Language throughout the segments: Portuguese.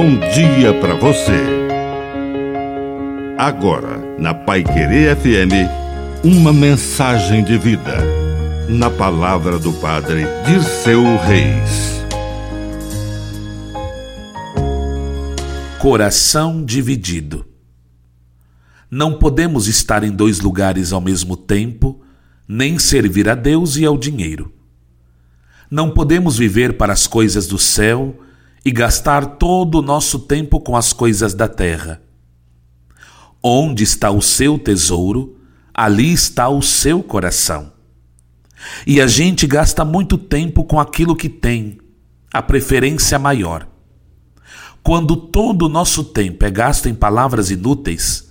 bom dia para você. Agora, na Pai Querer FM, uma mensagem de vida. Na palavra do Padre de seu Reis. Coração dividido. Não podemos estar em dois lugares ao mesmo tempo, nem servir a Deus e ao dinheiro. Não podemos viver para as coisas do céu e gastar todo o nosso tempo com as coisas da terra. Onde está o seu tesouro, ali está o seu coração. E a gente gasta muito tempo com aquilo que tem, a preferência maior. Quando todo o nosso tempo é gasto em palavras inúteis,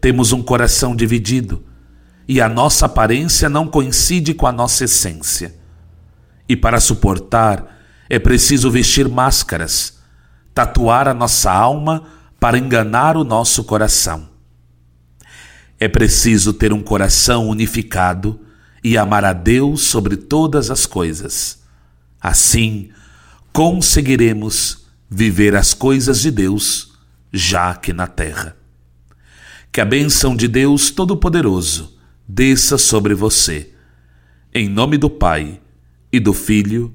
temos um coração dividido e a nossa aparência não coincide com a nossa essência. E para suportar é preciso vestir máscaras, tatuar a nossa alma para enganar o nosso coração. É preciso ter um coração unificado e amar a Deus sobre todas as coisas. Assim, conseguiremos viver as coisas de Deus já aqui na terra. Que a bênção de Deus Todo-Poderoso desça sobre você. Em nome do Pai, e do Filho,